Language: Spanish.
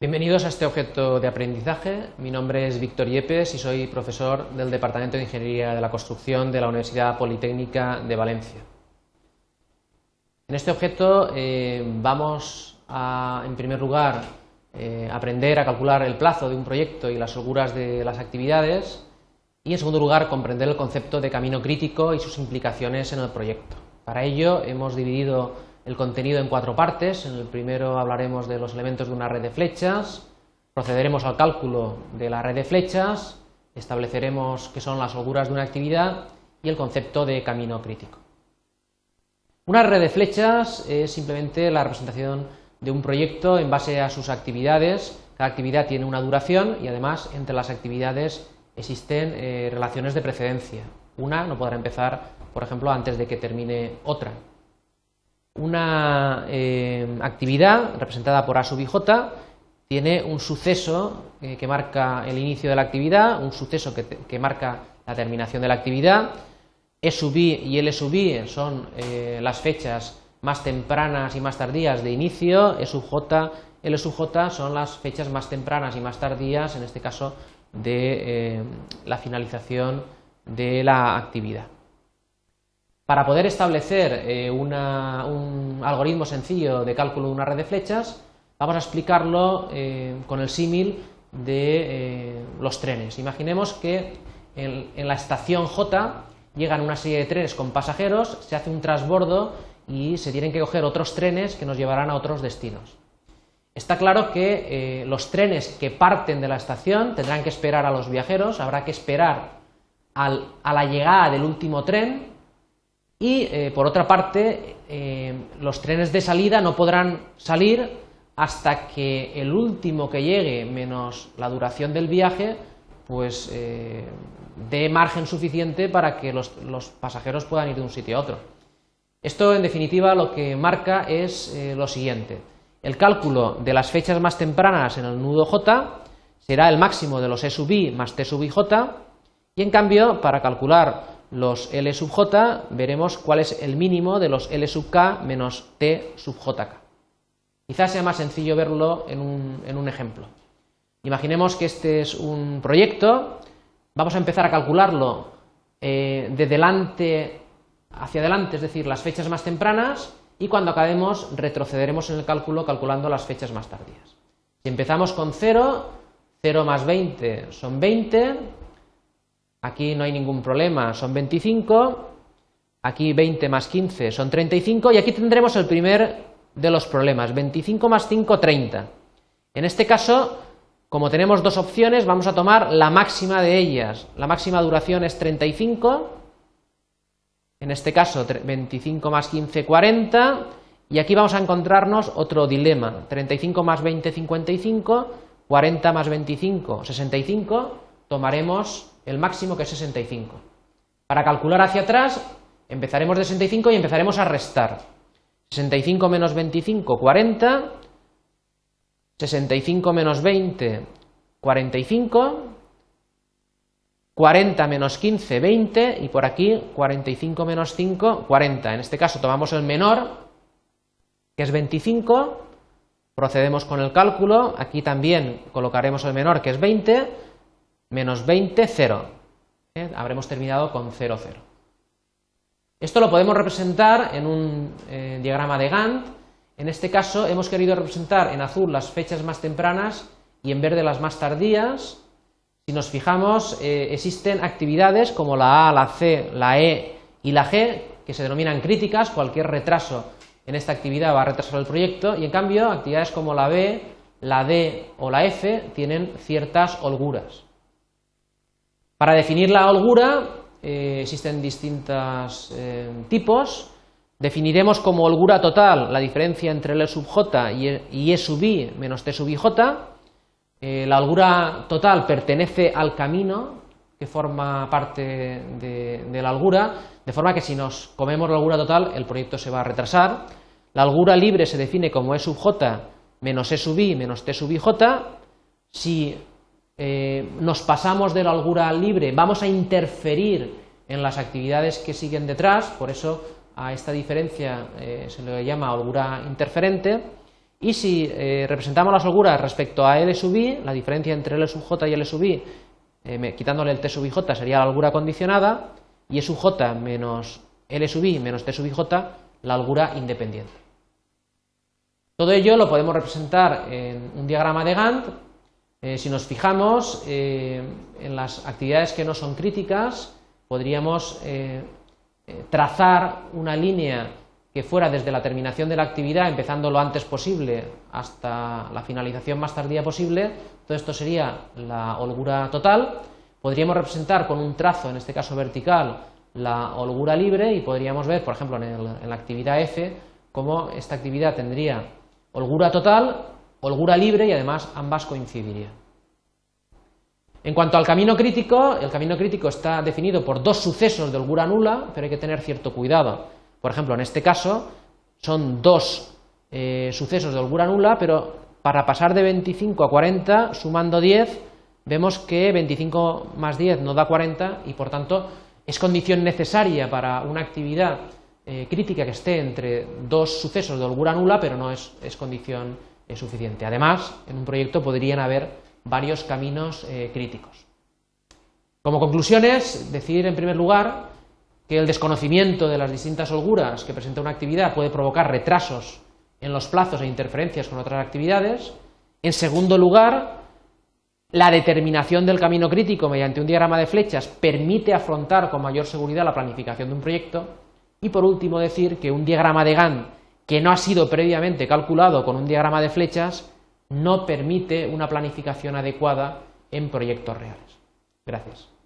Bienvenidos a este objeto de aprendizaje. Mi nombre es Víctor Yepes y soy profesor del Departamento de Ingeniería de la Construcción de la Universidad Politécnica de Valencia. En este objeto eh, vamos a, en primer lugar, eh, aprender a calcular el plazo de un proyecto y las holguras de las actividades y, en segundo lugar, comprender el concepto de camino crítico y sus implicaciones en el proyecto. Para ello hemos dividido el contenido en cuatro partes. En el primero hablaremos de los elementos de una red de flechas, procederemos al cálculo de la red de flechas, estableceremos qué son las holguras de una actividad y el concepto de camino crítico. Una red de flechas es simplemente la representación de un proyecto en base a sus actividades. Cada actividad tiene una duración y además entre las actividades existen eh, relaciones de precedencia. Una no podrá empezar, por ejemplo, antes de que termine otra una eh, actividad representada por A sub i j tiene un suceso eh, que marca el inicio de la actividad, un suceso que, marca la terminación de la actividad. E sub i y L sub i son eh, las fechas más tempranas y más tardías de inicio, E sub j, L sub j son las fechas más tempranas y más tardías, en este caso, de la finalización de la actividad. Para poder establecer eh, un algoritmo sencillo de cálculo de una red de flechas, vamos a explicarlo eh, con el símil de eh, los trenes. Imaginemos que en, en, la estación J llegan una serie de trenes con pasajeros, se hace un transbordo y se tienen que coger otros trenes que nos llevarán a otros destinos. Está claro que los trenes que parten de la estación tendrán que esperar a los viajeros, habrá que esperar a la llegada del último tren y eh, por otra parte, eh, los trenes de salida no podrán salir hasta que el último que llegue, menos la duración del viaje, pues eh, dé margen suficiente para que los, pasajeros puedan ir de un sitio a otro. Esto, en definitiva, lo que marca es lo siguiente. El cálculo de las fechas más tempranas en el nudo J será el máximo de los E sub i más T sub i J, y en cambio, para calcular los L sub j, veremos cuál es el mínimo de los L sub k menos T sub jk. Quizás sea más sencillo verlo en un, ejemplo. Imaginemos que este es un proyecto, vamos a empezar a calcularlo eh, de delante hacia adelante, es decir, las fechas más tempranas, y cuando acabemos retrocederemos en el cálculo calculando las fechas más tardías. Si empezamos con 0, 0 más 20 son 20, Aquí no hay ningún problema, son 25. Aquí 20 más 15 son 35. Y aquí tendremos el primer de los problemas. 25 más 5, 30. En este caso, como tenemos dos opciones, vamos a tomar la máxima de ellas. La máxima duración es 35. En este caso, 25 más 15, 40. Y aquí vamos a encontrarnos otro dilema. 35 más 20, 55. 40 más 25, 65. Tomaremos el máximo que es 65. Para calcular hacia atrás, empezaremos de 65 y empezaremos a restar. 65 menos 25, 40. 65 menos 20, 45. 40 menos 15, 20. Y por aquí, 45 menos 5, 40. En este caso tomamos el menor, que es 25. Procedemos con el cálculo. Aquí también colocaremos el menor, que es 20 menos 20, 0. ¿Eh? Habremos terminado con 0, 0. Esto lo podemos representar en un eh, diagrama de Gantt. En este caso hemos querido representar en azul las fechas más tempranas y en verde las más tardías. Si nos fijamos, eh, existen actividades como la A, la C, la E y la G que se denominan críticas. Cualquier retraso en esta actividad va a retrasar el proyecto y en cambio actividades como la B, la D o la F tienen ciertas holguras. Para definir la holgura eh, existen distintos eh, tipos. Definiremos como holgura total la diferencia entre L sub j y E sub i menos T sub i j. Eh, la holgura total pertenece al camino que forma parte de, la holgura, de forma que si nos comemos la holgura total el proyecto se va a retrasar. La holgura libre se define como E sub j menos E sub i menos T sub i j. Si eh, nos pasamos de la holgura libre, vamos a interferir en las actividades que siguen detrás, por eso a esta diferencia eh, se le llama holgura interferente, Y si eh, representamos las holguras respecto a L sub i, la diferencia entre L sub j y L sub i, quitándole el T sub j sería la holgura condicionada, y E sub j menos L sub i menos T sub j, la holgura independiente. Todo ello lo podemos representar en un diagrama de Gantt. Eh, si nos fijamos en las actividades que no son críticas, podríamos trazar una línea que fuera desde la terminación de la actividad, empezando lo antes posible hasta la finalización más tardía posible, todo esto sería la holgura total. Podríamos representar con un trazo, en este caso vertical, la holgura libre y podríamos ver, por ejemplo, en, la actividad F, cómo esta actividad tendría holgura total, holgura libre y además ambas coincidirían. En cuanto al camino crítico, el camino crítico está definido por dos sucesos de holgura nula, pero hay que tener cierto cuidado por ejemplo, en este caso son dos eh, sucesos de holgura nula, pero para pasar de 25 a 40, sumando 10, vemos que 25 más 10 no da 40 y por tanto es condición necesaria para una actividad eh, crítica que esté entre dos sucesos de holgura nula, pero no es, condición eh, suficiente. Además, en un proyecto podrían haber varios caminos críticos. Como conclusiones, decir en primer lugar que el desconocimiento de las distintas holguras que presenta una actividad puede provocar retrasos en los plazos e interferencias con otras actividades. En segundo lugar, la determinación del camino crítico mediante un diagrama de flechas permite afrontar con mayor seguridad la planificación de un proyecto. Y por último, decir que un diagrama de Gantt que no ha sido previamente calculado con un diagrama de flechas no permite una planificación adecuada en proyectos reales. Gracias.